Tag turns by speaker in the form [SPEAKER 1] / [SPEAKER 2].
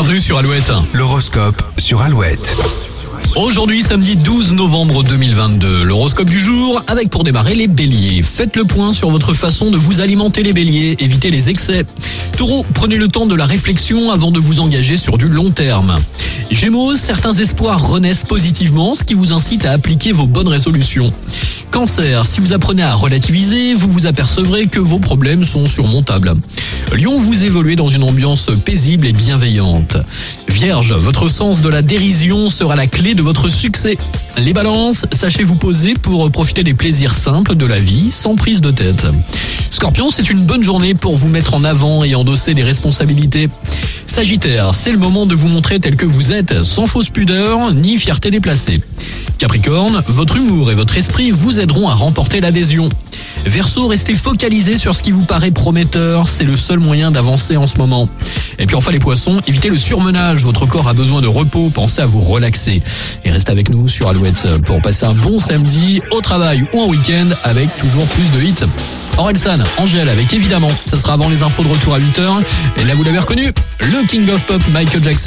[SPEAKER 1] bienvenue sur Alouette.
[SPEAKER 2] L'horoscope sur Alouette.
[SPEAKER 1] Aujourd'hui, samedi 12 novembre 2022, l'horoscope du jour avec pour démarrer les béliers. Faites le point sur votre façon de vous alimenter les béliers, évitez les excès. Taureau, prenez le temps de la réflexion avant de vous engager sur du long terme. Gémeaux, certains espoirs renaissent positivement, ce qui vous incite à appliquer vos bonnes résolutions. Cancer, si vous apprenez à relativiser, vous vous apercevrez que vos problèmes sont surmontables. Lion, vous évoluez dans une ambiance paisible et bienveillante. Vierge, votre sens de la dérision sera la clé de votre succès. Les balances, sachez vous poser pour profiter des plaisirs simples de la vie sans prise de tête. Scorpion, c'est une bonne journée pour vous mettre en avant et endosser des responsabilités. Sagittaire, c'est le moment de vous montrer tel que vous êtes, sans fausse pudeur ni fierté déplacée. Capricorne, votre humour et votre esprit vous aideront à remporter l'adhésion. Verseau, restez focalisé sur ce qui vous paraît prometteur, c'est le seul moyen d'avancer en ce moment. Et puis enfin les poissons, évitez le surmenage, votre corps a besoin de repos, pensez à vous relaxer. Et restez avec nous sur Alouette pour passer un bon samedi au travail ou en week-end avec toujours plus de hits. Orelsan, Angèle avec évidemment, ça sera avant les infos de retour à 8h. Et là vous l'avez reconnu, le King of Pop Michael Jackson.